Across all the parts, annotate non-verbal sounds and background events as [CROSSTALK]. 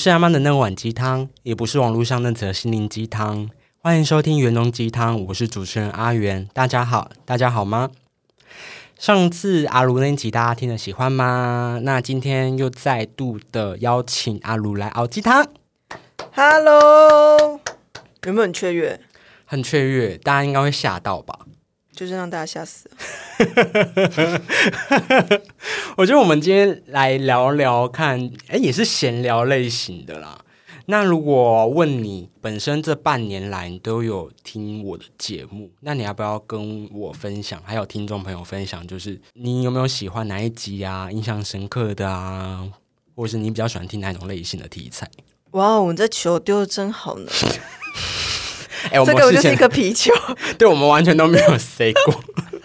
不是阿妈的那碗鸡汤，也不是网络上那则心灵鸡汤。欢迎收听元农鸡汤，我是主持人阿元。大家好，大家好吗？上次阿如那集大家听了喜欢吗？那今天又再度的邀请阿如来熬鸡汤。Hello，有没有很雀跃？很雀跃，大家应该会吓到吧？就是让大家吓死。[LAUGHS] 我觉得我们今天来聊聊看，哎，也是闲聊类型的啦。那如果问你本身这半年来你都有听我的节目，那你要不要跟我分享？还有听众朋友分享，就是你有没有喜欢哪一集啊？印象深刻的啊，或者是你比较喜欢听哪种类型的题材？哇我们这球丢的真好呢！[LAUGHS] 哎，我这个我就是一个皮球。[LAUGHS] 对我们完全都没有 say 过。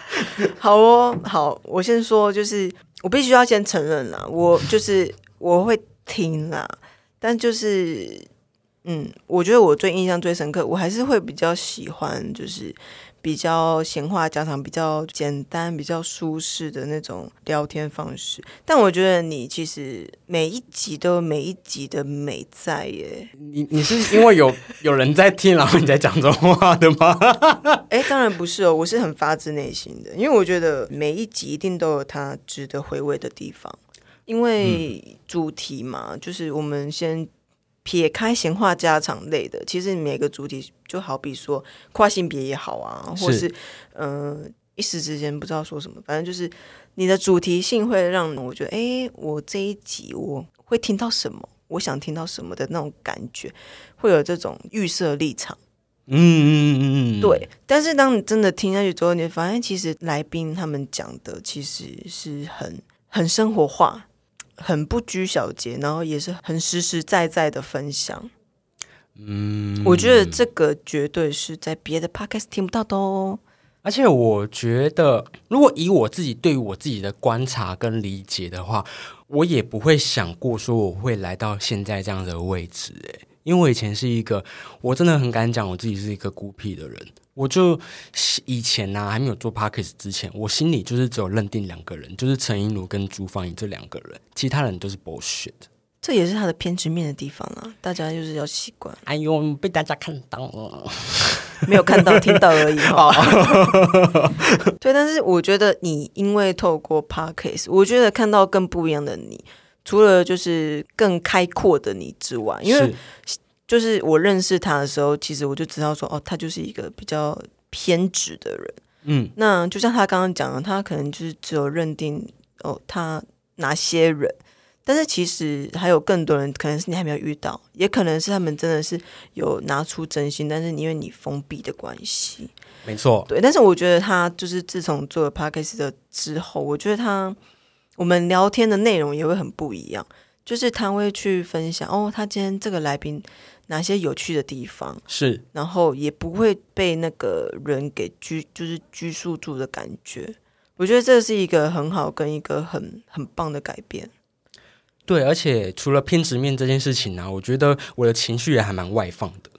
[LAUGHS] 好哦，好，我先说，就是我必须要先承认啦，我就是我会听啦，但就是嗯，我觉得我最印象最深刻，我还是会比较喜欢，就是比较闲话家常、比较简单、比较舒适的那种聊天方式。但我觉得你其实每一集都有每一集的美在耶。你你是因为有有人在听，然后你在讲这种话的吗？[LAUGHS] 哎，当然不是哦，我是很发自内心的，因为我觉得每一集一定都有它值得回味的地方。因为主题嘛，就是我们先撇开闲话家常类的，其实每个主题就好比说跨性别也好啊，或是是嗯、呃一时之间不知道说什么，反正就是你的主题性会让我觉得，哎，我这一集我会听到什么，我想听到什么的那种感觉，会有这种预设立场。嗯嗯嗯嗯，对，但是当你真的听下去之后，你会发现其实来宾他们讲的其实是很很生活化、很不拘小节，然后也是很实实在在的分享。嗯，我觉得这个绝对是在别的 podcast 听不到的哦。而且我觉得，如果以我自己对于我自己的观察跟理解的话，我也不会想过说我会来到现在这样的位置。诶，因为我以前是一个，我真的很敢讲我自己是一个孤僻的人。我就以前呢、还没有做 Parkes 之前，我心里就是只有认定两个人，就是陈英如跟朱芳颖这两个人，其他人都是 bullshit。这也是他的偏执面的地方啊，大家就是要习惯，哎呦，被大家看到了。没有看到听到而已哈。[LAUGHS] 对，但是我觉得你因为透过 Parkes，我觉得看到更不一样的你，除了就是更开阔的你之外，因为就是我认识他的时候，其实我就知道说，哦，他就是一个比较偏执的人。嗯，那就像他刚刚讲的，他可能就是只有认定哦，他哪些人，但是其实还有更多人，可能是你还没有遇到，也可能是他们真的是有拿出真心，但是因为你封闭的关系，没错，对。但是我觉得他就是自从做了 podcast 的之后，我觉得他我们聊天的内容也会很不一样，就是他会去分享哦，他今天这个来宾哪些有趣的地方，是然后也不会被那个人给拘，就是拘束住的感觉。我觉得这是一个很好跟一个很很棒的改变。对，而且除了偏执面这件事情呢、啊我觉得我的情绪也还蛮外放的。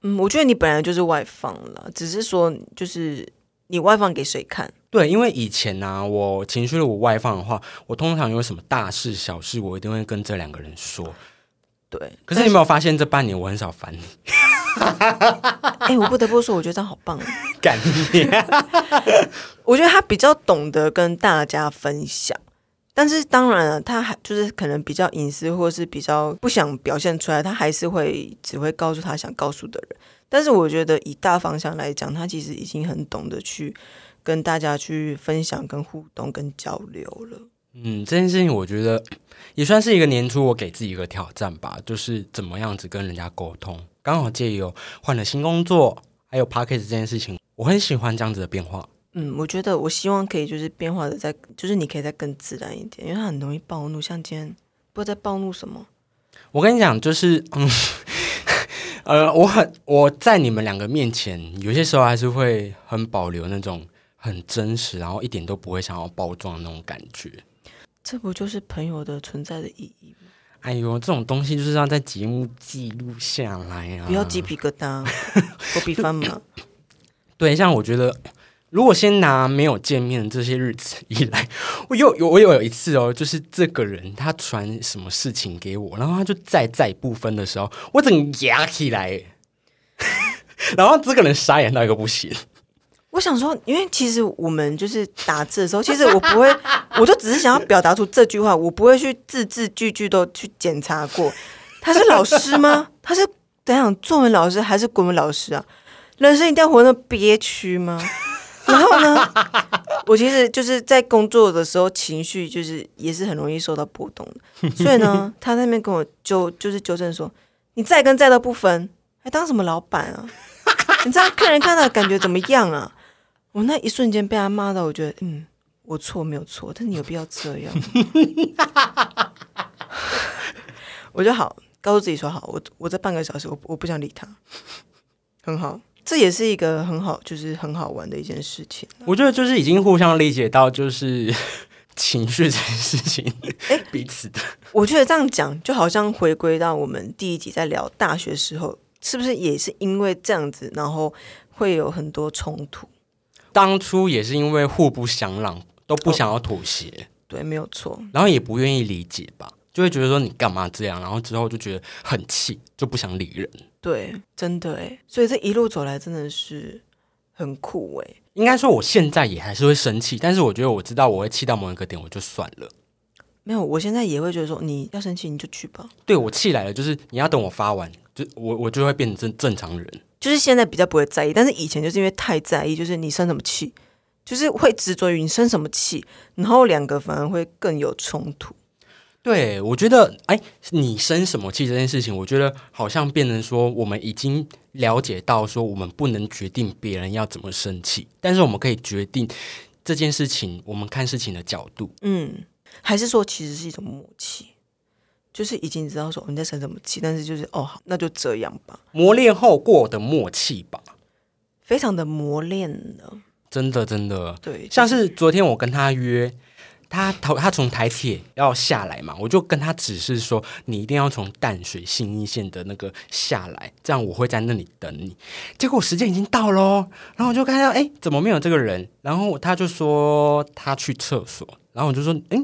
嗯，我觉得你本来就是外放了，只是说就是你外放给谁看？对，因为以前呢、我情绪如果外放的话，我通常有什么大事小事，我一定会跟这两个人说。对，可是你有没有发现，这半年我很少烦你？[LAUGHS] 哎、我不得不说，我觉得这样好棒 [LAUGHS] 啊。我觉得他比较懂得跟大家分享，但是当然了，他还就是可能比较隐私，或是比较不想表现出来，他还是会只会告诉他想告诉的人。但是我觉得以大方向来讲，他其实已经很懂得去跟大家去分享、跟互动、跟交流了。嗯，这件事情我觉得也算是一个年初我给自己一个挑战吧，就是怎么样子跟人家沟通。刚好借由换了新工作，还有 p a c k a g e 这件事情，我很喜欢这样子的变化。嗯，我觉得我希望可以就是变化的再，就是你可以再更自然一点，因为它很容易暴怒，像今天不知道在暴怒什么。我跟你讲，就是嗯，[LAUGHS] 呃，我很我在你们两个面前，有些时候还是会很保留那种很真实，然后一点都不会想要包装的那种感觉。这不就是朋友的存在的意义吗？哎呦，这种东西就是要在节目记录下来啊！不要鸡皮疙瘩，[LAUGHS] 我比方嘛。[COUGHS] 对，像我觉得，如果先拿没有见面的这些日子以来，我我有有我有一次哦，就是这个人他传什么事情给我，然后他就在在不分的时候，我整个压起来，[LAUGHS] 然后这个人傻眼到一个不行。我想说，因为其实我们就是打字的时候，其实我不会，我就只是想要表达出这句话，我不会去字字句句都去检查过。他是老师吗？他是怎样作文老师还是国文老师啊？人生一定要活那么憋屈吗？然后呢，我其实就是在工作的时候，情绪就是也是很容易受到波动的。所以呢，他那边跟我纠就是纠正说，你在跟在都不分，还当什么老板啊？你知道客人看到感觉怎么样啊？我那一瞬间被他骂到，我觉得嗯，我错没有错，但你有必要这样？[LAUGHS] 我就好告诉自己说好，我我这半个小时我我不想理他，很好，这也是一个很好就是很好玩的一件事情。我觉得就是已经互相理解到，就是 [LAUGHS] 情绪这件事情，哎，彼此的。我觉得这样讲就好像回归到我们第一集在聊大学时候，是不是也是因为这样子，然后会有很多冲突？当初也是因为互不相让，都不想要妥协，对，没有错，然后也不愿意理解吧。就会觉得说你干嘛这样，然后之后就觉得很气，就不想理人。对，真的哎，所以这一路走来真的是很酷哎。应该说我现在也还是会生气，但是我觉得我知道我会气到某一个点，我就算了。没有，我现在也会觉得说你要生气你就去吧。对我气来了，就是你要等我发完，就我我就会变成正正常人。就是现在比较不会在意，但是以前就是因为太在意，就是你生什么气，就是会执着于你生什么气，然后两个反而会更有冲突。对，我觉得，哎，你生什么气这件事情，我觉得好像变成说，我们已经了解到说，我们不能决定别人要怎么生气，但是我们可以决定这件事情，我们看事情的角度。嗯，还是说，其实是一种默契，就是已经知道说你在生什么气，但是就是哦，好，那就这样吧。磨练后过的默契吧，非常的磨练了，真的真的，对，像是昨天我跟他约。他头他从台铁要下来嘛，我就跟他指示说，你一定要从淡水新一线的那个下来，这样我会在那里等你。结果时间已经到喽，然后我就看到，哎，怎么没有这个人？然后他就说他去厕所，然后我就说，哎，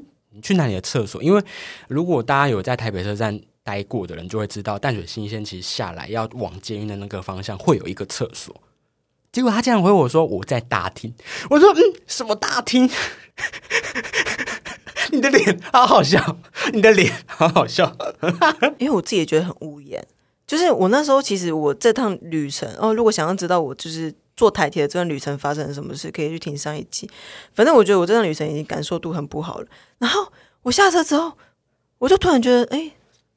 去哪里的厕所？因为如果大家有在台北车站待过的人，就会知道淡水新一线其实下来要往捷运的那个方向会有一个厕所。结果他竟然回我说我在大厅，我说嗯，什么大厅？[LAUGHS] 你的脸好好笑，你的脸好好笑，因为我自己也觉得很无言。就是我那时候，其实我这趟旅程哦，如果想要知道我就是坐台铁的这段旅程发生了什么事，可以去听上一集。反正我觉得我这段旅程已经感受度很不好了。然后我下车之后，我就突然觉得，哎，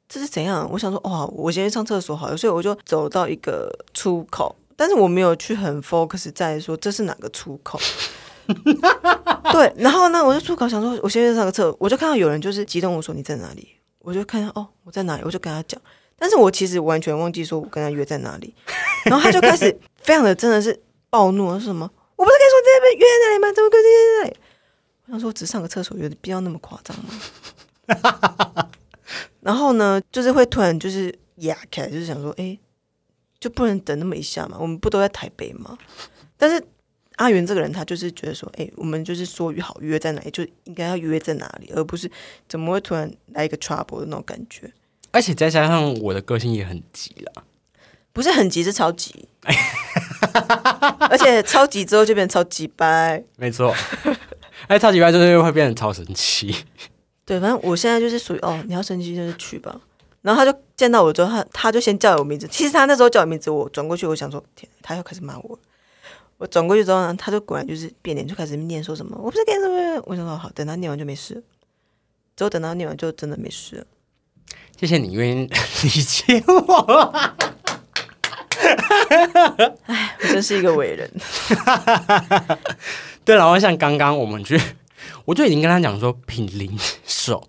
这是怎样？我想说，哇，我先去上厕所好了，所以我就走到一个出口，但是我没有去很 focus 在说这是哪个出口。[LAUGHS] 对，然后呢，我就出口想说，我先去上个厕，我就看到有人就是激动我说你在哪里，我就看到哦我在哪里，我就跟他讲，但是我其实完全忘记说我跟他约在哪里，然后他就开始 [LAUGHS] 非常的真的是暴怒，说什么我不是跟你说这边约在哪里吗？怎么跟约在哪里？我想说只上个厕所，有必要那么夸张吗？[LAUGHS] 然后呢，就是会突然就是哑开，就是想说，哎，就不能等那么一下嘛？我们不都在台北吗？但是。阿元这个人，他就是觉得说，哎，我们就是说约好约在哪里，就应该要约在哪里，而不是怎么会突然来一个 trouble 的那种感觉。而且再加上我的个性也很急啦，不是很急，是超级，[LAUGHS] 而且超级之后就变成超级掰，没错。哎，超级掰就是会变成超神奇。对，反正我现在就是属于哦，你要生气就是去吧。然后他就见到我之后，他他就先叫我名字。其实他那时候叫我名字，我转过去，我想说，天，他又开始骂我。我转过去之后呢，他就果然就是变脸，就开始念说什么“我不是干什么”。我想说好，等他念完就没事。之后等他念完就真的没事了。谢谢你愿意 [LAUGHS] 理解我。[LAUGHS] 哎，我真是一个伟人。[LAUGHS] 对了，我像刚刚我们去，我就已经跟他讲说，品零售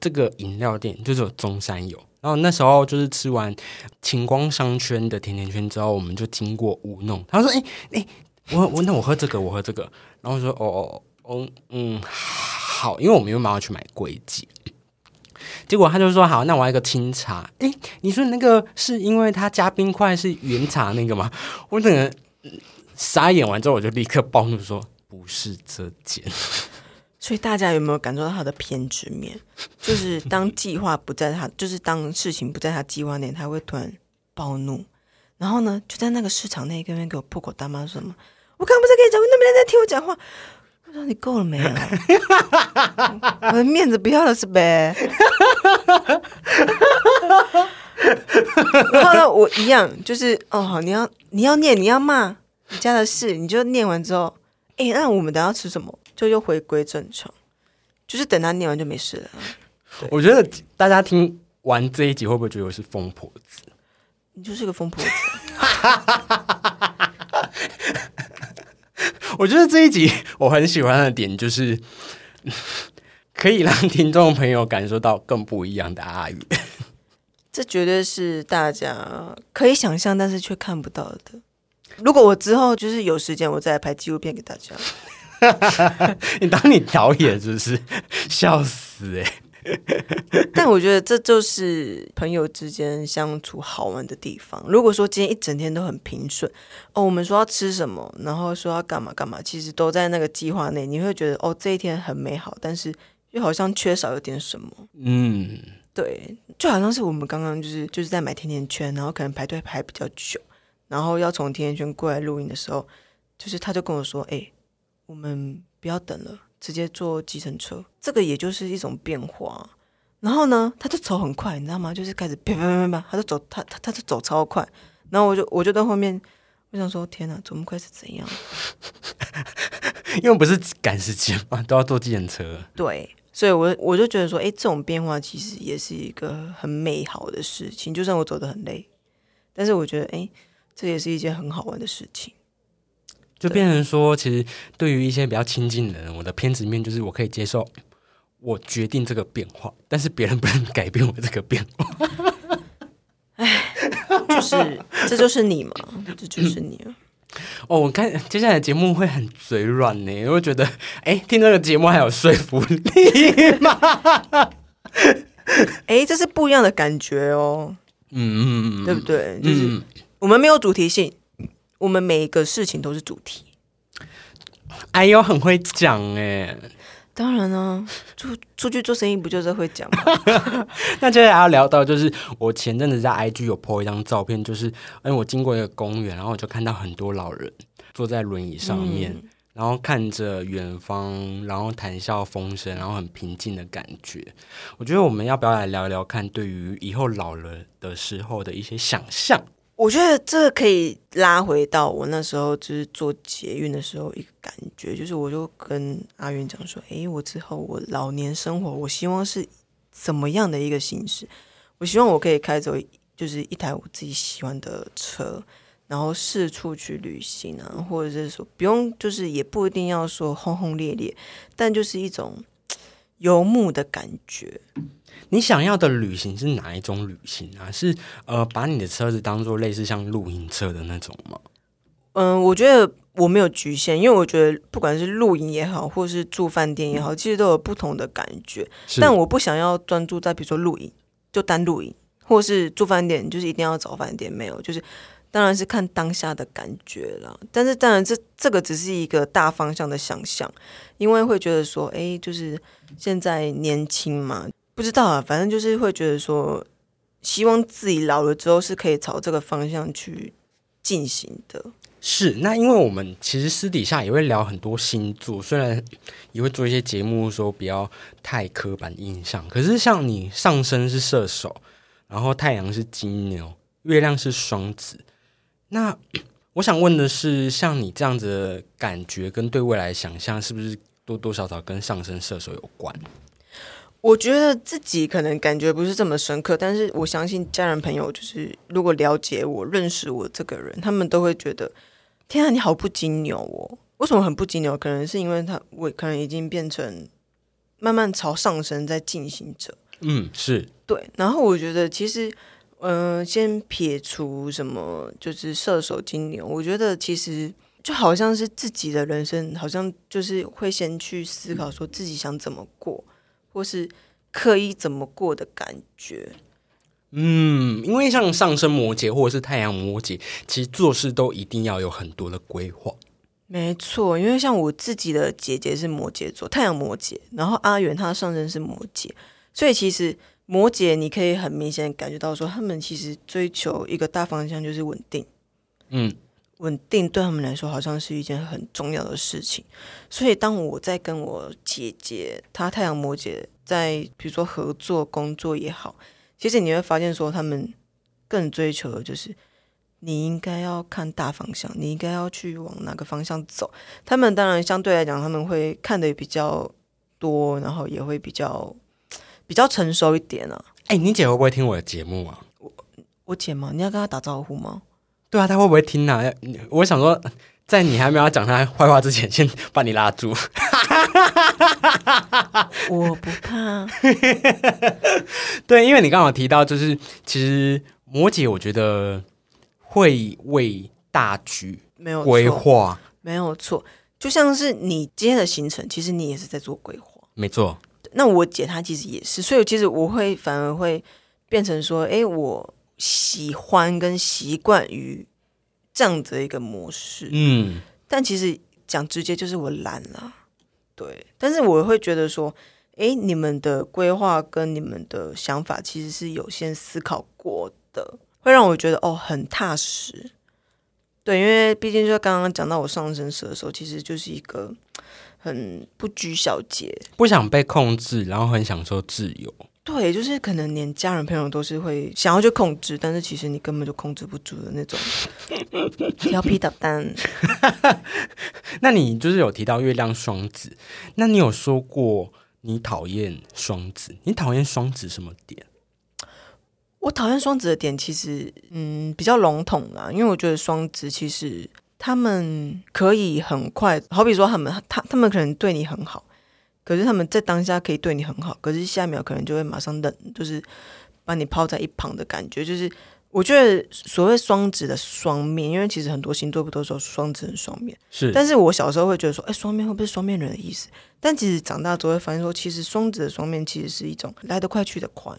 这个饮料店就是有中山有。然后那时候就是吃完晴光商圈的甜甜圈之后，我们就经过五弄。他说：“哎哎。”我我那我喝这个，我喝这个，然后说哦哦哦嗯好，因为我们又马上去买龟记，结果他就说好，那我要一个清茶。哎，你说那个是因为他加冰块是原茶那个吗？我整个傻眼完之后，我就立刻暴怒说不是这件。所以大家有没有感受到他的偏执面？就是当计划不在他，就是当事情不在他计划内，他会突然暴怒，然后呢，就在那个市场那一个边给我破口大骂，说什么？我刚刚不是跟你讲，那边在听我讲话。我说你够了没有？[LAUGHS] 我的面子不要了是呗？[LAUGHS] 然后呢，我一样就是哦，你要你要念，你要骂你家的事，你就念完之后，哎，那我们等下吃什么？就又回归正常，就是等他念完就没事了。我觉得大家听完这一集会不会觉得我是疯婆子？你就是个疯婆子。[LAUGHS] [LAUGHS] 我觉得这一集我很喜欢的点就是 [LAUGHS] 可以让听众朋友感受到更不一样的阿宇。[LAUGHS] 这绝对是大家可以想象，但是却看不到的。如果我之后就是有时间，我再来拍纪录片给大家。你当你导演是不是？笑死哎！[LAUGHS] 但我觉得这就是朋友之间相处好玩的地方。如果说今天一整天都很平顺，哦，我们说要吃什么，然后说要干嘛干嘛，其实都在那个计划内，你会觉得哦，这一天很美好，但是又好像缺少有点什么。嗯。对，就好像是我们刚刚就是就是在买甜甜圈，然后可能排队排比较久，然后要从甜甜圈过来录音的时候，就是他就跟我说：“哎，我们不要等了，直接坐计程车。”这个也就是一种变化。然后呢，他就走很快，你知道吗？就是开始啪啪啪啪，他就走，他他他就走超快。然后我就我就在后面，我想说：“天哪，怎么会是怎样？” [LAUGHS] 因为不是赶时间嘛，都要坐计程车。对。所以，我我就觉得说，哎，这种变化其实也是一个很美好的事情。就算我走得很累，但是我觉得，哎，这也是一件很好玩的事情。就变成说，其实对于一些比较亲近的人，我的偏执面就是我可以接受，我决定这个变化，但是别人不能改变我这个变化。[LAUGHS] 哎，就是这就是你嘛，这就是你啊。哦，我看接下来节目会很嘴软呢，我会觉得，哎，听这个节目还有说服力吗？[LAUGHS] 哎，这是不一样的感觉哦，嗯嗯嗯，对不对？就是我们没有主题性，我们每一个事情都是主题。哎呦，很会讲哎。当然啊，出出去做生意不就是会讲吗？[LAUGHS] 那接下来要聊到，就是我前阵子在 IG 有 po 一张照片，就是因为我经过一个公园，然后我就看到很多老人坐在轮椅上面，然后看着远方，然后谈笑风生，然后很平静的感觉。我觉得我们要不要来聊聊看，对于以后老了的时候的一些想象？我觉得这可以拉回到我那时候就是做捷运的时候一个感觉，就是我就跟阿元讲说：“诶，我之后我老年生活，我希望是怎么样的一个形式？我希望我可以开走就是一台我自己喜欢的车，然后四处去旅行啊，或者是说不用，就是也不一定要说轰轰烈烈，但就是一种游牧的感觉。”你想要的旅行是哪一种旅行啊？是呃，把你的车子当做类似像露营车的那种吗？嗯，我觉得我没有局限，因为我觉得不管是露营也好，或是住饭店也好，其实都有不同的感觉。但我不想要专注在比如说露营，就单露营，或是住饭店，就是一定要找饭店，没有，就是当然是看当下的感觉了。但是当然，这这个只是一个大方向的想象，因为会觉得说，哎，就是现在年轻嘛。不知道啊，反正就是会觉得说，希望自己老了之后是可以朝这个方向去进行的。是，那因为我们其实私底下也会聊很多星座，虽然也会做一些节目说不要太刻板印象，可是像你上升是射手，然后太阳是金牛，月亮是双子，那我想问的是，像你这样子的感觉跟对未来想象，是不是多多少少跟上升射手有关？我觉得自己可能感觉不是这么深刻，但是我相信家人朋友就是如果了解我、认识我这个人，他们都会觉得，天啊，你好不金牛哦！为什么很不金牛？可能是因为他我可能已经变成慢慢朝上升在进行着。嗯，是对。然后我觉得其实，嗯，先撇除什么就是射手金牛，我觉得其实就好像是自己的人生，好像就是会先去思考说自己想怎么过。或是刻意怎么过的感觉，嗯，因为像上升摩羯或者是太阳摩羯，其实做事都一定要有很多的规划。没错，因为像我自己的姐姐是摩羯座，太阳摩羯，然后阿元他上升是摩羯，所以其实摩羯你可以很明显感觉到说，他们其实追求一个大方向就是稳定，嗯，稳定对他们来说好像是一件很重要的事情。所以当我在跟我姐姐，她太阳摩羯，在比如说合作工作也好，其实你会发现说，他们更追求的就是。你应该要看大方向，你应该要去往哪个方向走。他们当然相对来讲，他们会看的比较多，然后也会比较比较成熟一点啊。哎，你姐会不会听我的节目啊？我我姐吗？你要跟她打招呼吗？对啊，她会不会听啊？[LAUGHS] 我想说，在你还没有讲她坏话之前，先把你拉住。[LAUGHS] 我不怕。[LAUGHS] 对，因为你刚好提到，就是其实摩羯，我觉得。会为大局没有规划，没有错。就像是你今天的行程，其实你也是在做规划，没错。那我姐她其实也是，所以其实我会反而会变成说，哎，我喜欢跟习惯于这样的一个模式。嗯，但其实讲直接就是我懒了，对。但是我会觉得说，哎，你们的规划跟你们的想法其实是有先思考过的。会让我觉得哦很踏实，对，因为毕竟就刚刚讲到我上升蛇的时候，其实就是一个很不拘小节，不想被控制，然后很享受自由。对，就是可能连家人朋友都是会想要去控制，但是其实你根本就控制不住的那种 [LAUGHS] 调皮捣蛋。[LAUGHS] 那你就是有提到月亮双子，那你有说过你讨厌双子？你讨厌双子什么点？我讨厌双子的点其实，嗯，比较笼统啦，因为我觉得双子其实他们可以很快，好比说他们他他们可能对你很好，可是他们在当下可以对你很好，可是下一秒可能就会马上冷，就是把你抛在一旁的感觉。就是我觉得所谓双子的双面，因为其实很多星座不都说双子很双面，是，但是我小时候会觉得说，哎，双面会不会双面人的意思？但其实长大之后会发现说，其实双子的双面其实是一种来得快去得快。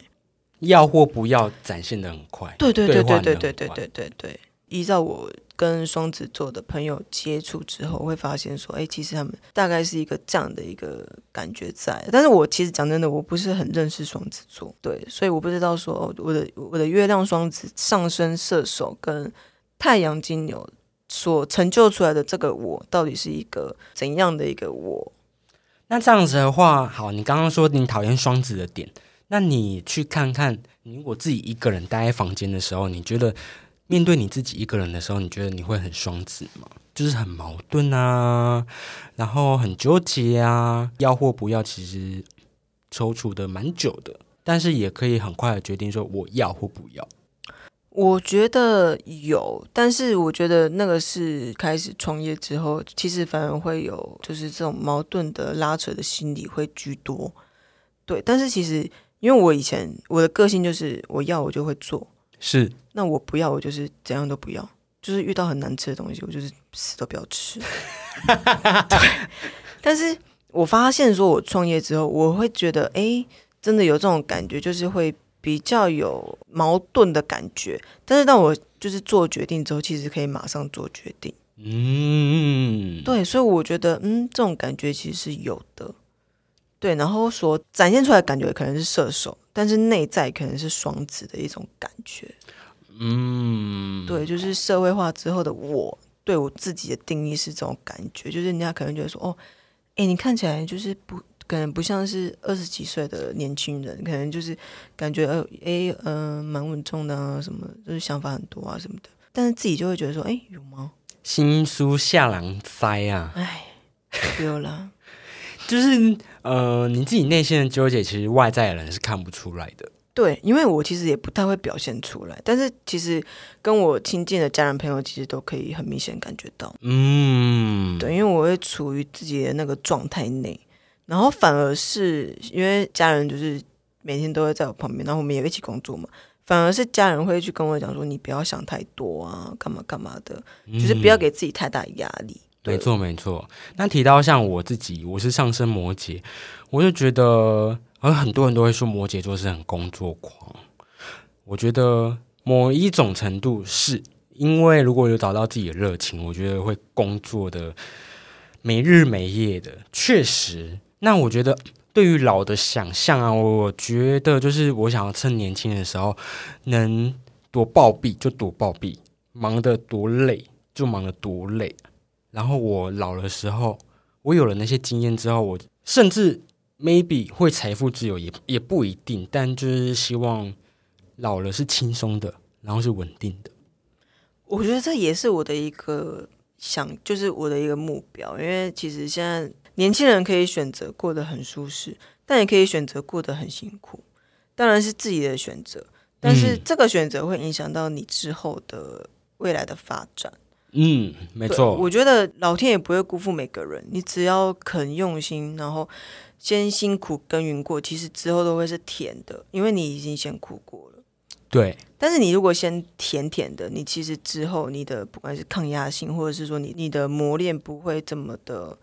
要或不要展现的很快，对对对对对对对对对对。依照我跟双子座的朋友接触之后，会发现说，哎，其实他们大概是一个这样的一个感觉在。但是我其实讲真的，我不是很认识双子座，对，所以我不知道说我的我的月亮双子上升射手跟太阳金牛所成就出来的这个我，到底是一个怎样的一个我？那这样子的话，好，你刚刚说你讨厌双子的点。那你去看看，你如果自己一个人待在房间的时候，你觉得面对你自己一个人的时候，你觉得你会很双子吗？就是很矛盾啊，然后很纠结啊，要或不要，其实踌躇的蛮久的，但是也可以很快的决定说我要或不要。我觉得有，但是我觉得那个是开始创业之后，其实反而会有就是这种矛盾的拉扯的心理会居多。对，但是其实。因为我以前我的个性就是我要我就会做，是那我不要我就是怎样都不要，就是遇到很难吃的东西我就是死都不要吃。[LAUGHS] 对，但是我发现说我创业之后，我会觉得哎，真的有这种感觉，就是会比较有矛盾的感觉。但是当我就是做决定之后，其实可以马上做决定。嗯，对，所以我觉得嗯，这种感觉其实是有的。对，然后所展现出来感觉可能是射手，但是内在可能是双子的一种感觉。嗯，对，就是社会化之后的我，对我自己的定义是这种感觉，就是人家可能觉得说，哦，哎，你看起来就是不，可能不像是二十几岁的年轻人，可能就是感觉呃，哎，嗯，蛮稳重的啊，什么就是想法很多啊什么的，但是自己就会觉得说，哎，有吗？新书下狼灾啊！哎，有了。[LAUGHS] 就是呃，你自己内心的纠结，其实外在的人是看不出来的。对，因为我其实也不太会表现出来，但是其实跟我亲近的家人朋友，其实都可以很明显感觉到。嗯，对，因为我会处于自己的那个状态内，然后反而是因为家人就是每天都会在我旁边，然后我们也一起工作嘛，反而是家人会去跟我讲说：“你不要想太多啊，干嘛干嘛的，就是不要给自己太大压力。”没错，没错。那提到像我自己，我是上升摩羯，我就觉得，而很多人都会说摩羯座是很工作狂。我觉得某一种程度是因为如果有找到自己的热情，我觉得会工作的没日没夜的。确实，那我觉得对于老的想象啊，我觉得就是我想要趁年轻的时候能多暴毙就多暴毙，忙得多累就忙得多累。然后我老的时候，我有了那些经验之后，我甚至 maybe 会财富自由，也也不一定。但就是希望老了是轻松的，然后是稳定的。我觉得这也是我的一个想，就是我的一个目标。因为其实现在年轻人可以选择过得很舒适，但也可以选择过得很辛苦，当然是自己的选择。但是这个选择会影响到你之后的未来的发展。嗯，没错。我觉得老天也不会辜负每个人，你只要肯用心，然后先辛苦耕耘过，其实之后都会是甜的，因为你已经先苦过了。对。但是你如果先甜甜的，你其实之后你的不管是抗压性，或者是说你你的磨练不会这么的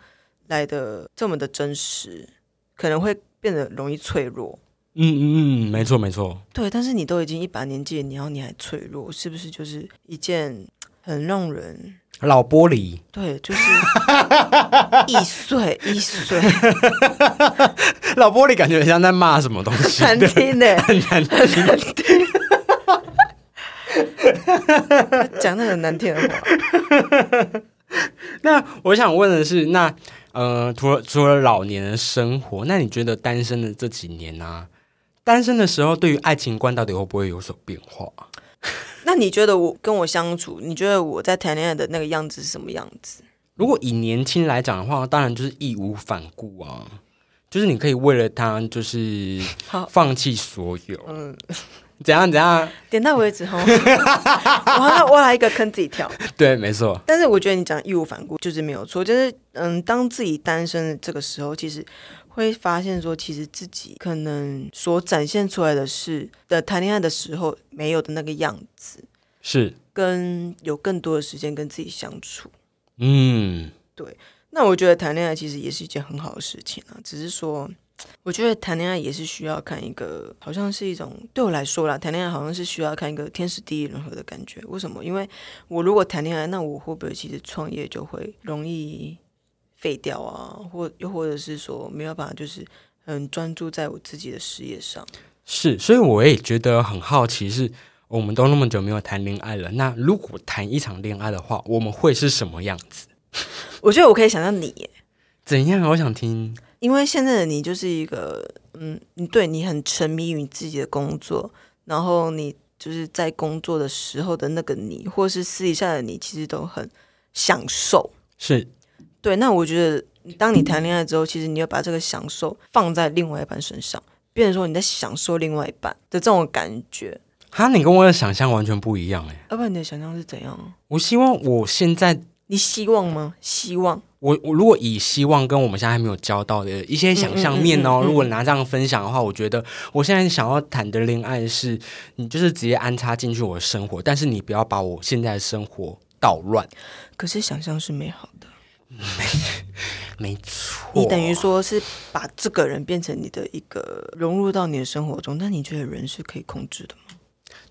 来的这么的真实，可能会变得容易脆弱。嗯嗯嗯，没错没错。对，但是你都已经一把年纪，然后你还脆弱，是不是就是一件？很让人老玻璃，对，就是易碎易碎，[LAUGHS] 老玻璃感觉很像在骂什么东西，难听的，[LAUGHS] 很难听，[LAUGHS] 讲那很难听的话。那我想问的是，那呃，除了除了老年的生活，那你觉得单身的这几年呢？单身的时候，对于爱情观到底会不会有所变化？那你觉得我跟我相处，你觉得我在谈恋爱的那个样子是什么样子？如果以年轻来讲的话，当然就是义无反顾啊，就是你可以为了他，就是放弃所有。嗯，怎样怎样？点到为止哈。我要挖来一个坑自己跳。[LAUGHS] 对，没错。但是我觉得你讲义无反顾就是没有错，就是嗯，当自己单身的这个时候，其实。会发现说，其实自己可能所展现出来的是的谈恋爱的时候没有的那个样子，是跟有更多的时间跟自己相处。嗯，对。那我觉得谈恋爱其实也是一件很好的事情啊，只是说，我觉得谈恋爱也是需要看一个，好像是一种对我来说啦，谈恋爱好像是需要看一个天时地利人和的感觉。为什么？因为我如果谈恋爱，那我会不会其实创业就会容易？废掉啊，或又或者是说没有办法，就是很专注在我自己的事业上。是，所以我也觉得很好奇，是我们都那么久没有谈恋爱了，那如果谈一场恋爱的话，我们会是什么样子？[LAUGHS] 我觉得我可以想象你怎样？我想听，因为现在的你就是一个，嗯，你对你很沉迷于你自己的工作，然后你就是在工作的时候的那个你，或是私底下的你，其实都很享受。是。对，那我觉得，当你谈恋爱之后，其实你要把这个享受放在另外一半身上，变成说你在享受另外一半的这种感觉。哈，你跟我的想象完全不一样哎。要不然你的想象是怎样？我希望我现在，你希望吗？希望我我如果以希望跟我们现在还没有交到的一些想象面哦，如果拿这样分享的话，我觉得我现在想要谈的恋爱是，你就是直接安插进去我的生活，但是你不要把我现在的生活捣乱。可是想象是美好的。[LAUGHS] 没，没错。你等于说是把这个人变成你的一个融入到你的生活中，那你觉得人是可以控制的吗？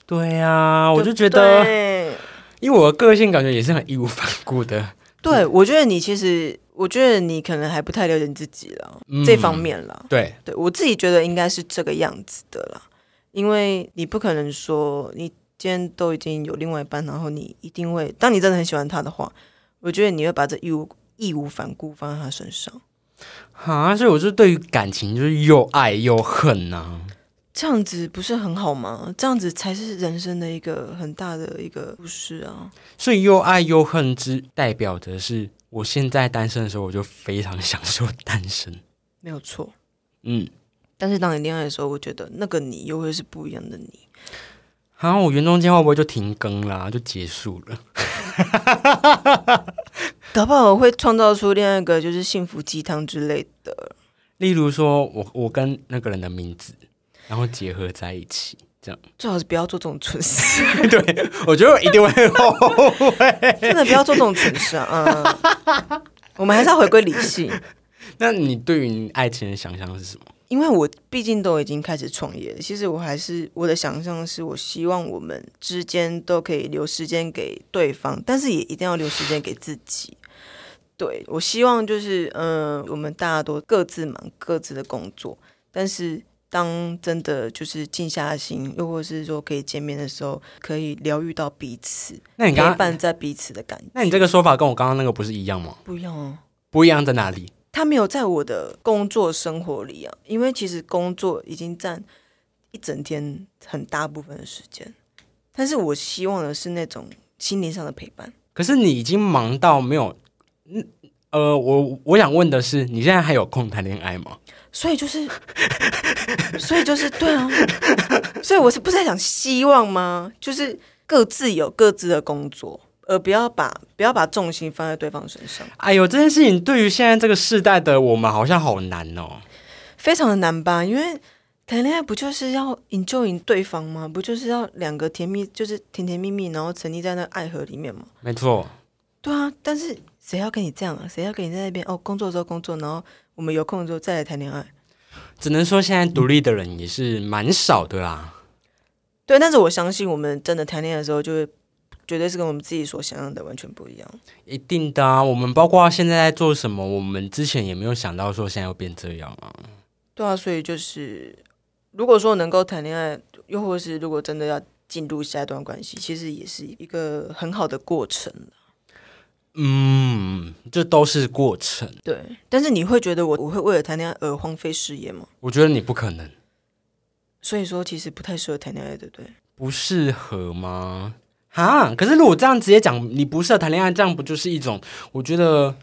对呀，我就觉得，因为我的个性感觉也是很义无反顾的。对，我觉得你其实，我觉得你可能还不太了解你自己了，这方面了。对，对我自己觉得应该是这个样子的啦，因为你不可能说你今天都已经有另外一半，然后你一定会，当你真的很喜欢他的话，我觉得你会把这义无。义无反顾放在他身上，啊！所以我就对于感情就是又爱又恨呐，这样子不是很好吗？这样子才是人生的一个很大的一个故事啊！所以又爱又恨之代表的是，我现在单身的时候，我就非常享受单身，没有错。嗯，但是当你恋爱的时候，我觉得那个你又会是不一样的你。好，我原中间会不会就停更啦，就结束了？[LAUGHS] [LAUGHS] 搞不好会创造出另外一个就是幸福鸡汤之类的，例如说我我跟那个人的名字，然后结合在一起，这样最好是不要做这种蠢事。[LAUGHS] 对，我觉得我一定会后悔。真的不要做这种蠢事啊！嗯，我们还是要回归理性。那你对于爱情的想象是什么？因为我毕竟都已经开始创业了，其实我还是我的想象是我希望我们之间都可以留时间给对方，但是也一定要留时间给自己。对我希望就是，嗯、我们大家都各自忙各自的工作，但是当真的就是静下心，又或是说可以见面的时候，可以疗愈到彼此，陪那你刚刚，伴在彼此的感觉。那你这个说法跟我刚刚那个不是一样吗？不一样哦。不一样在哪里？他没有在我的工作生活里啊，因为其实工作已经占一整天很大部分的时间，但是我希望的是那种心灵上的陪伴。可是你已经忙到没有，嗯呃，我我想问的是，你现在还有空谈恋爱吗？所以就是，[LAUGHS] 所以就是对啊，所以我是不是在讲希望吗？就是各自有各自的工作，而不要把不要把重心放在对方身上，哎呦，这件事情对于现在这个世代的我们好像好难哦。非常的难吧？因为谈恋爱不就是要 enjoy 对方吗？不就是要两个甜蜜，就是甜甜蜜蜜，然后沉溺在那爱河里面吗？没错，对啊，但是谁要跟你这样啊？谁要跟你在那边哦？工作的时候工作，然后我们有空的时候再来谈恋爱。只能说现在独立的人也是蛮少的啦。对，但是我相信我们真的谈恋爱的时候，就会绝对是跟我们自己所想象的完全不一样。一定的啊，我们包括现在在做什么，我们之前也没有想到说现在要变这样啊。对啊，所以就是如果说能够谈恋爱，又或是如果真的要进入下一段关系，其实也是一个很好的过程。嗯，这都是过程。对，但是你会觉得我我会为了谈恋爱而荒废事业吗？我觉得你不可能，所以说其实不太适合谈恋爱，对不对？不适合吗？哈，可是如果这样直接讲你不适合谈恋爱，这样不就是一种我觉得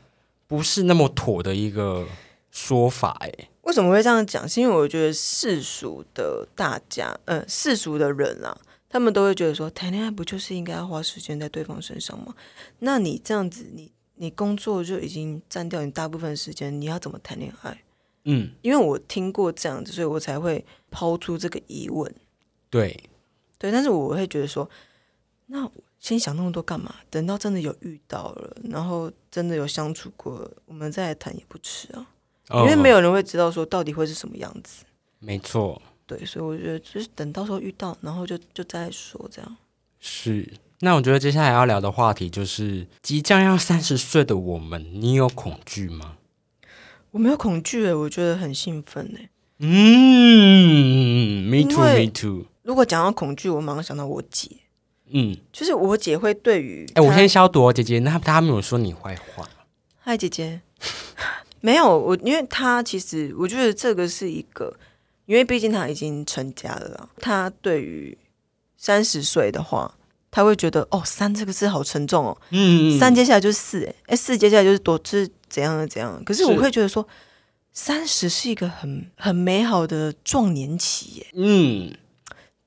不是那么妥的一个说法、欸？哎，为什么会这样讲？是因为我觉得世俗的大家，呃，世俗的人啊，他们都会觉得说，谈恋爱不就是应该要花时间在对方身上吗？那你这样子，你你工作就已经占掉你大部分时间，你要怎么谈恋爱？嗯，因为我听过这样子，所以我才会抛出这个疑问。对，对，但是我会觉得说，那我先想那么多干嘛？等到真的有遇到了，然后真的有相处过，我们再来谈也不迟啊。因为没有，有人会知道说到底会是什么样子。没错，对，所以我觉得就是等到时候遇到，然后就就再说这样。是。那我觉得接下来要聊的话题就是即将要三十岁的我们，你有恐惧吗？我没有恐惧诶，我觉得很兴奋诶。嗯，me too，me too。如果讲到恐惧，我马上想到我姐，嗯，就是我姐会对于哎、我先消毒哦，姐姐，那她没有说你坏话。嗨姐姐，没有我，因为她其实我觉得这个是一个，因为毕竟他已经成家了他，对于三十岁的话，他会觉得哦三这个字好沉重哦，嗯，三接下来就是四，哎哎四接下来就是多，就是怎样的怎样的。可是我会觉得说，三十是一个很很美好的壮年期耶。嗯，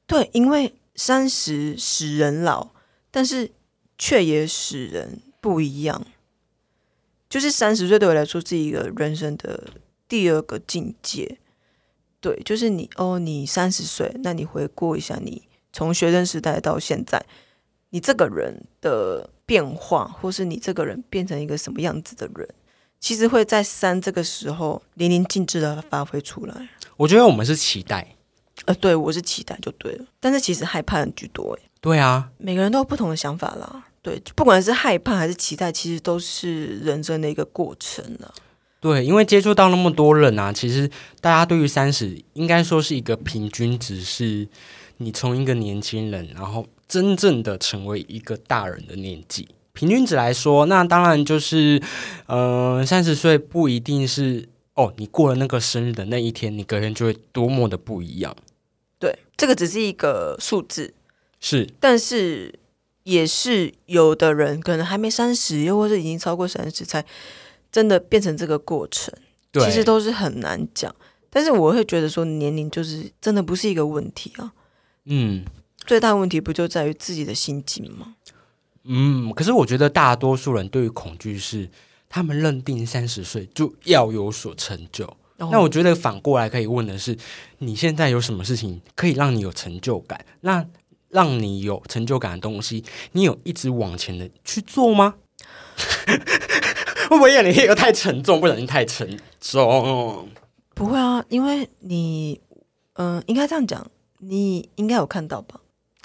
对，因为三十使人老，但是却也使人不一样。就是三十岁对我来说是一个人生的第二个境界。对，就是你哦，你三十岁，那你回顾一下你从学生时代到现在，你这个人的变化，或是你这个人变成一个什么样子的人，其实会在三这个时候淋漓尽致的发挥出来。我觉得我们是期待。呃，对我是期待就对了，但是其实害怕很居多诶。对啊，每个人都有不同的想法啦。对，不管是害怕还是期待，其实都是人生的一个过程啦。对，因为接触到那么多人啊，其实大家对于三十应该说是一个平均值，是你从一个年轻人，然后真正的成为一个大人的年纪。平均值来说，那当然就是，呃，三十岁不一定是哦，你过了那个生日的那一天，你隔天就会多么的不一样。对，这个只是一个数字，是，但是也是有的人可能还没三十，又或是已经超过三十，才真的变成这个过程。其实都是很难讲。但是我会觉得说，年龄就是真的不是一个问题啊。嗯最大问题不就在于自己的心境吗？嗯，可是我觉得大多数人对于恐惧是，他们认定三十岁就要有所成就。哦那我觉得反过来可以问的是，你现在有什么事情可以让你有成就感？那让你有成就感的东西，你有一直往前的去做吗？[LAUGHS] 会不会眼里有太沉重，不小心太沉重？不会啊，因为你，嗯、应该这样讲，你应该有看到吧？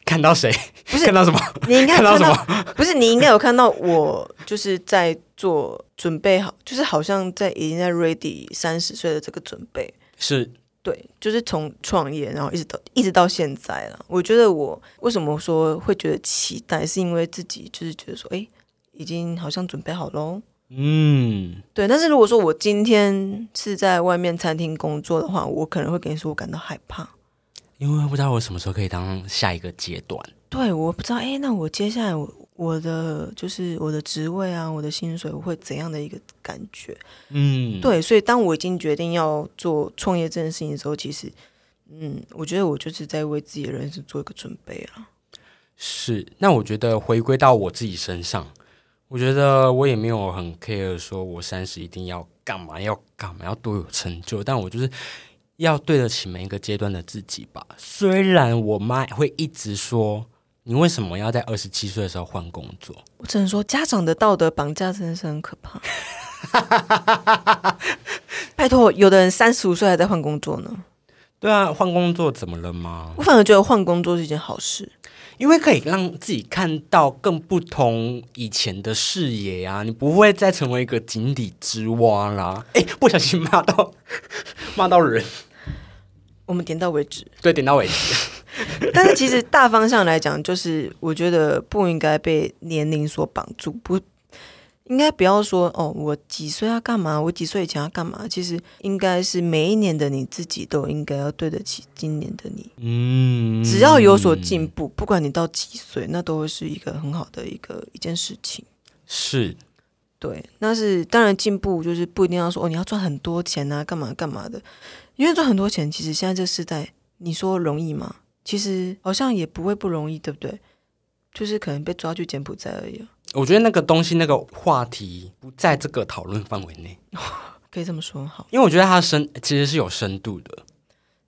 看到谁？不是看到什么？你应该有看到什，么？不是你应该有看到我就是在做准备好，就是好像在已经在 ready 三十岁的这个准备。是对，就是从创业，然后一直到一直到现在了。我觉得我为什么说会觉得期待，是因为自己就是觉得说，哎，已经好像准备好喽。嗯，对，但是如果说我今天是在外面餐厅工作的话，我可能会跟你说我感到害怕。因为不知道我什么时候可以当下一个阶段。对，我不知道，哎，那我接下来我我的就是我的职位啊，我的薪水我会怎样的一个感觉？嗯，，对，所以当我已经决定要做创业这件事情的时候，其实，嗯，我觉得我就是在为自己的人生做一个准备啊。是。那我觉得回归到我自己身上，我觉得我也没有很 care 说我三十一定要干嘛要干嘛要多有成就，但我就是要对得起每一个阶段的自己吧。虽然我妈会一直说。你为什么要在二十七岁的时候换工作？我只能说，家长的道德绑架真的是很可怕。[LAUGHS] 拜托，有的人三十五岁还在换工作呢。对啊，换工作怎么了吗？我反而觉得换工作是一件好事。因为可以让自己看到更不同以前的视野啊，你不会再成为一个井底之蛙啦。哎，不小心骂到 [LAUGHS] 骂到人，我们点到为止。对，点到为止。[LAUGHS] 但是其实大方向来讲，就是我觉得不应该被年龄所绑住，不应该不要说哦，我几岁要干嘛，我几岁以前要干嘛。其实应该是每一年的你自己都应该要对得起今年的你。嗯，只要有所进步，不管你到几岁，那都会是一个很好的一个一件事情。是对，那是当然进步就是不一定要说哦，你要赚很多钱啊，干嘛干嘛的。因为赚很多钱，其实现在这个时代，你说容易吗？其实好像也不会不容易，对不对？就是可能被抓去柬埔寨而已啊，我觉得那个东西那个话题不在这个讨论范围内，[LAUGHS] 可以这么说。好，因为我觉得它深其实是有深度的。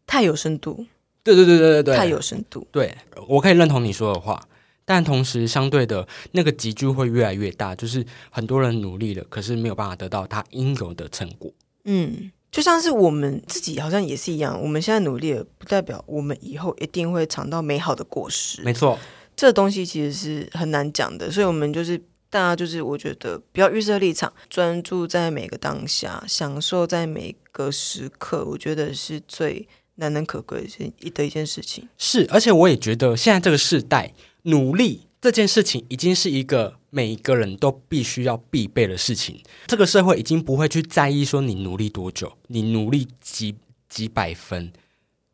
太有深度，对对对对对对，太有深度。对，我可以认同你说的话，但同时相对的那个集聚会越来越大，就是很多人努力了，可是没有办法得到他应有的成果。嗯，就像是我们自己好像也是一样，我们现在努力了，不代表我们以后一定会尝到美好的果实。没错，这东西其实是很难讲的，所以我们就是大家就是我觉得不要预设立场，专注在每个当下，享受在每个时刻，我觉得是最难能可贵的一件的一件事情。是，而且我也觉得现在这个时代，努力这件事情已经是一个每一个人都必须要必备的事情。这个社会已经不会去在意说你努力多久，你努力几几百分，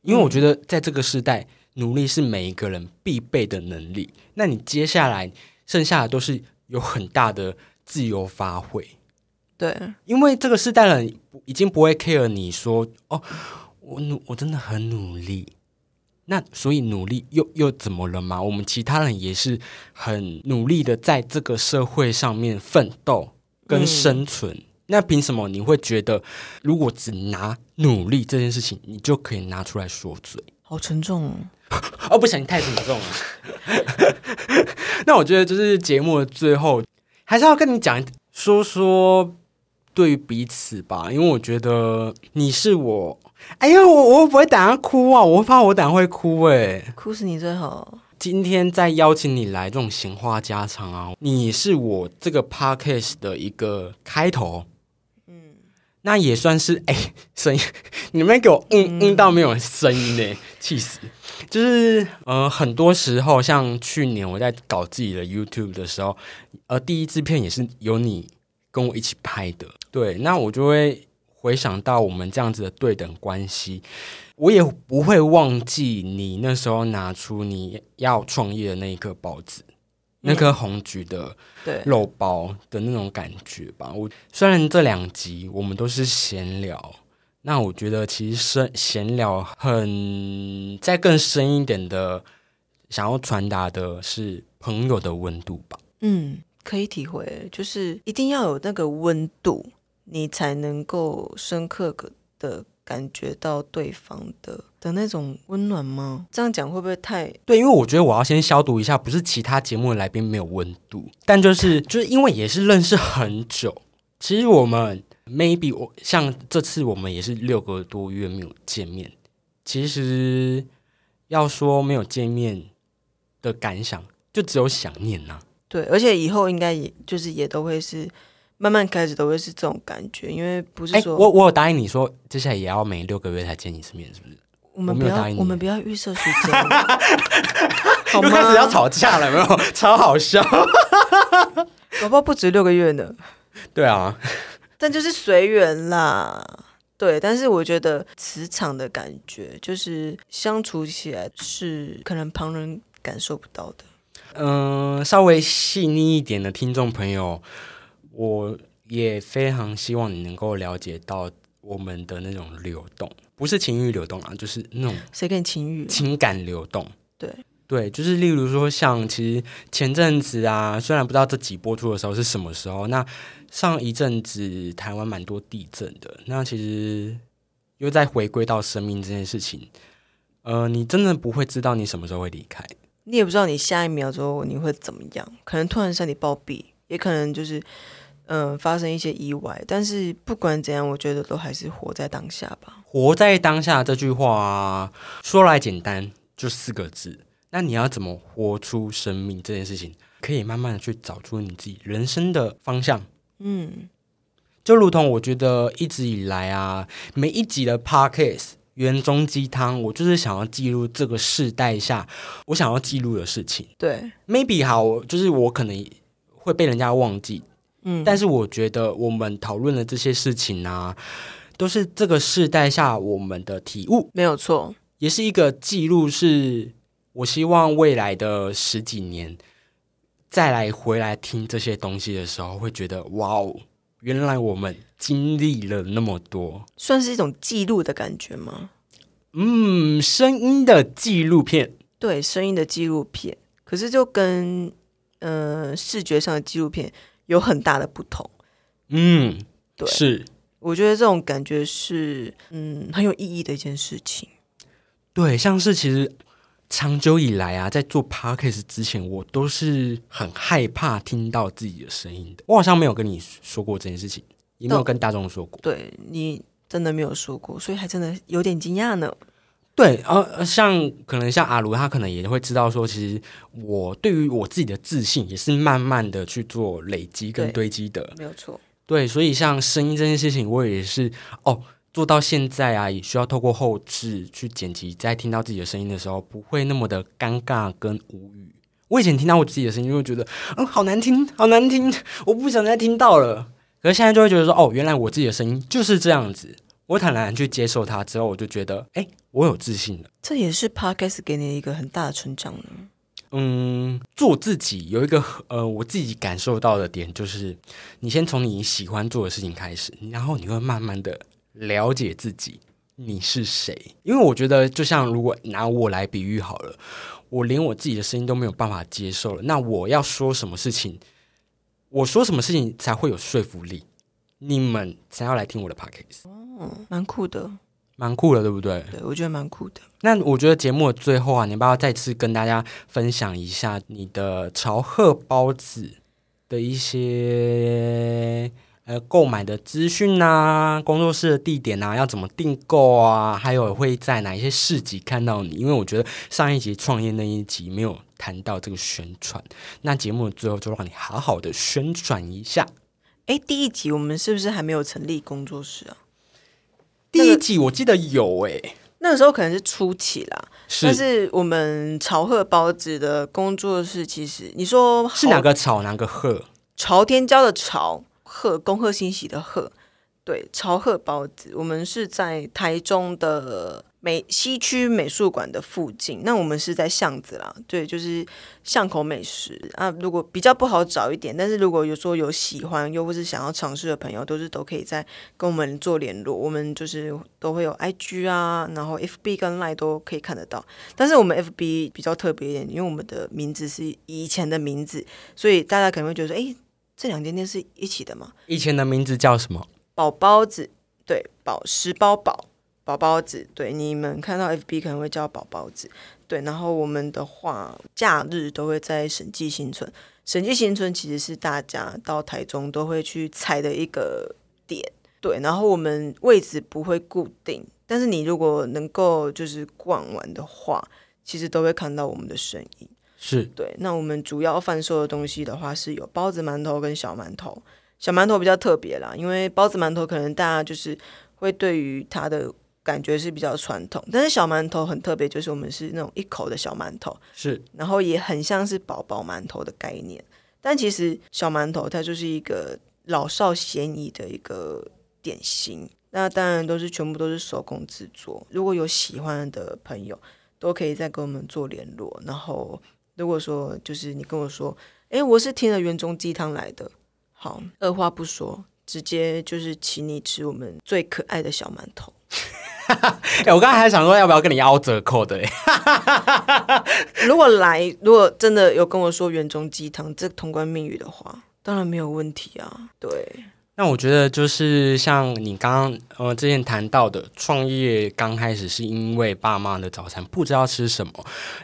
因为我觉得在这个时代，努力是每一个人必备的能力。那你接下来剩下的都是有很大的自由发挥。对，因为这个世代人已经不会 care 你说哦，我努我真的很努力，那所以努力又又怎么了嘛？我们其他人也是很努力的在这个社会上面奋斗跟生存。那凭什么你会觉得，如果只拿努力这件事情，你就可以拿出来说嘴？好沉重哦。[LAUGHS] 哦，不行，太沉重了。[LAUGHS] 那我觉得，就是节目的最后，还是要跟你讲说说对于彼此吧，因为我觉得你是我。哎呀，我我不会等下哭啊？我会怕我等下会哭哎、哭死你最好。今天再邀请你来这种闲话家常啊，你是我这个 podcast 的一个开头，嗯，那也算是哎、声音，[LAUGHS] 你们给我嗯嗯到没有声音呢，气死！就是呃，很多时候像去年我在搞自己的 YouTube 的时候，呃，第一支片也是有你跟我一起拍的，对，那我就会回想到我们这样子的对等关系，我也不会忘记你那时候拿出你要创业的那一颗包子，那颗红橘的对，肉包的那种感觉吧。我虽然这两集我们都是闲聊，那我觉得其实深闲聊很再更深一点的，想要传达的是朋友的温度吧。嗯，可以体会，就是一定要有那个温度，你才能够深刻的感觉到对方的的那种温暖吗？这样讲会不会太对，因为我觉得我要先消毒一下，不是其他节目的来宾没有温度，但就是就是因为也是认识很久，其实我们 maybe 我像这次我们也是六个多月没有见面，其实要说没有见面的感想，就只有想念呐、对，而且以后应该也就是也都会是慢慢开始都会是这种感觉，因为不是哎、说、我我有答应你说，接下来也要每六个月才见一次面，是不是？我我们不要我们不要预设时间，[LAUGHS] 好又开始要？吵架了，有没有？[LAUGHS] 超好笑。宝宝不止六个月呢，[LAUGHS] 对啊，但就是随缘啦。对，但是我觉得磁场的感觉，就是相处起来是可能旁人感受不到的。嗯、稍微细腻一点的听众朋友，我也非常希望你能够了解到我们的那种流动，不是情欲流动啊，就是那种谁跟你情欲？情感流动。对对，就是例如说，像其实前阵子啊，虽然不知道这集播出的时候是什么时候，那上一阵子台湾蛮多地震的，那其实又再回归到生命这件事情，呃，你真的不会知道你什么时候会离开。你也不知道你下一秒之后你会怎么样，可能突然身体暴毙，也可能就是嗯、呃发生一些意外。但是不管怎样，我觉得都还是活在当下吧。活在当下这句话、啊、说来简单，就四个字。那你要怎么活出生命这件事情，可以慢慢的去找出你自己人生的方向。嗯，就如同我觉得一直以来啊，每一集的 podcast 原中鸡汤，我就是想要记录这个世代下我想要记录的事情。对，maybe 好，就是我可能会被人家忘记，嗯，但是我觉得我们讨论的这些事情啊，都是这个世代下我们的体悟，没有错。也是一个记录，是我希望未来的十几年再来回来听这些东西的时候，会觉得哇哦，原来我们经历了那么多。算是一种记录的感觉吗？嗯，声音的纪录片，对，声音的纪录片，可是就跟呃视觉上的纪录片有很大的不同。嗯，对是我觉得这种感觉是嗯很有意义的一件事情。对，像是其实长久以来啊，在做 podcast 之前，我都是很害怕听到自己的声音的。我好像没有跟你说过这件事情，也没有跟大众说过。对你真的没有说过，所以还真的有点惊讶呢。对，呃，呃像可能像阿卢，他可能也会知道说，其实我对于我自己的自信也是慢慢的去做累积跟堆积的。没有错，对，所以像声音这件事情，我也是哦，做到现在啊，也需要透过后置去剪辑，在听到自己的声音的时候，不会那么的尴尬跟无语。我以前听到我自己的声音，就会觉得嗯，好难听，好难听，我不想再听到了。可是现在就会觉得说，哦，原来我自己的声音就是这样子。我坦然去接受它之后，我就觉得，哎，我有自信了。这也是 Podcast 给你一个很大的成长呢。嗯，做自己有一个呃，我自己感受到的点就是，你先从你喜欢做的事情开始，然后你会慢慢的了解自己，你是谁。因为我觉得，就像如果拿我来比喻好了，我连我自己的声音都没有办法接受了，那我要说什么事情，我说什么事情才会有说服力？你们才要来听我的 podcast，哦，蛮酷的，蛮酷的，对不对？对我觉得蛮酷的。那我觉得节目的最后啊，你要不要再次跟大家分享一下你的潮贺包子的一些呃购买的资讯啊，工作室的地点啊，要怎么订购啊，还有会在哪一些市集看到你？因为我觉得上一集创业那一集没有谈到这个宣传，那节目的最后就让你好好的宣传一下。哎，第一集我们是不是还没有成立工作室啊？第一集我记得有哎、那个时候可能是初期啦，但是是我们潮贺包子的工作室，其实你说是哪个朝哪个贺？朝天椒的朝贺，恭贺新喜的贺，对，朝贺包子，我们是在台中的美西区美术馆的附近，那我们是在巷子啦，对，就是巷口美食啊。如果比较不好找一点，但是如果有说有喜欢又或是想要尝试的朋友，都是都可以在跟我们做联络，我们就是都会有 IG 啊，然后 FB 跟 Line 都可以看得到。但是我们 FB 比较特别一点，因为我们的名字是以前的名字，所以大家可能会觉得说，诶，这两间店是一起的吗？以前的名字叫什么？宝包子，对，宝石包宝，宝包子，对，你们看到 FB 可能会叫宝包子，对，然后我们的话，假日都会在审计新村，审计新村其实是大家到台中都会去踩的一个点，对，然后我们位置不会固定，但是你如果能够就是逛完的话，其实都会看到我们的身影。是对，那我们主要贩售的东西的话，是有包子、馒头跟小馒头。小馒头比较特别啦，因为包子、馒头可能大家就是会对于它的感觉是比较传统，但是小馒头很特别，就是我们是那种一口的小馒头，是，然后也很像是宝宝馒头的概念。但其实小馒头它就是一个老少咸宜的一个点心，那当然都是全部都是手工制作。如果有喜欢的朋友，都可以再跟我们做联络。然后如果说就是你跟我说，诶，我是听了园中鸡汤来的，好，二话不说，直接就是请你吃我们最可爱的小馒头。[LAUGHS] 哎、我刚才还想说要不要跟你要折扣的嘞。[LAUGHS] 如果来，如果真的有跟我说园中鸡汤这通关密语的话，当然没有问题啊。对，那我觉得就是像你刚刚呃之前谈到的，创业刚开始是因为爸妈的早餐不知道吃什么。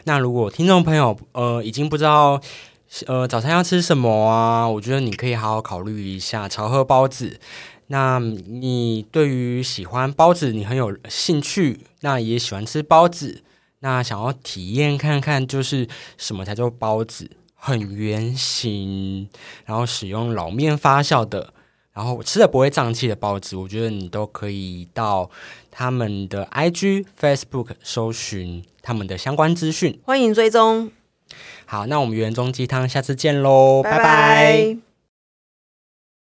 那如果听众朋友呃已经不知道呃早餐要吃什么啊，我觉得你可以好好考虑一下潮喝包子。那你对于喜欢包子你很有兴趣，那也喜欢吃包子，那想要体验看看就是什么才叫包子，很圆形，然后使用老面发酵的。然后吃的不会胀气的包子，我觉得你都可以到他们的 IG、Facebook 搜寻他们的相关资讯。欢迎追踪，好，那我们原中鸡汤下次见喽，拜。拜拜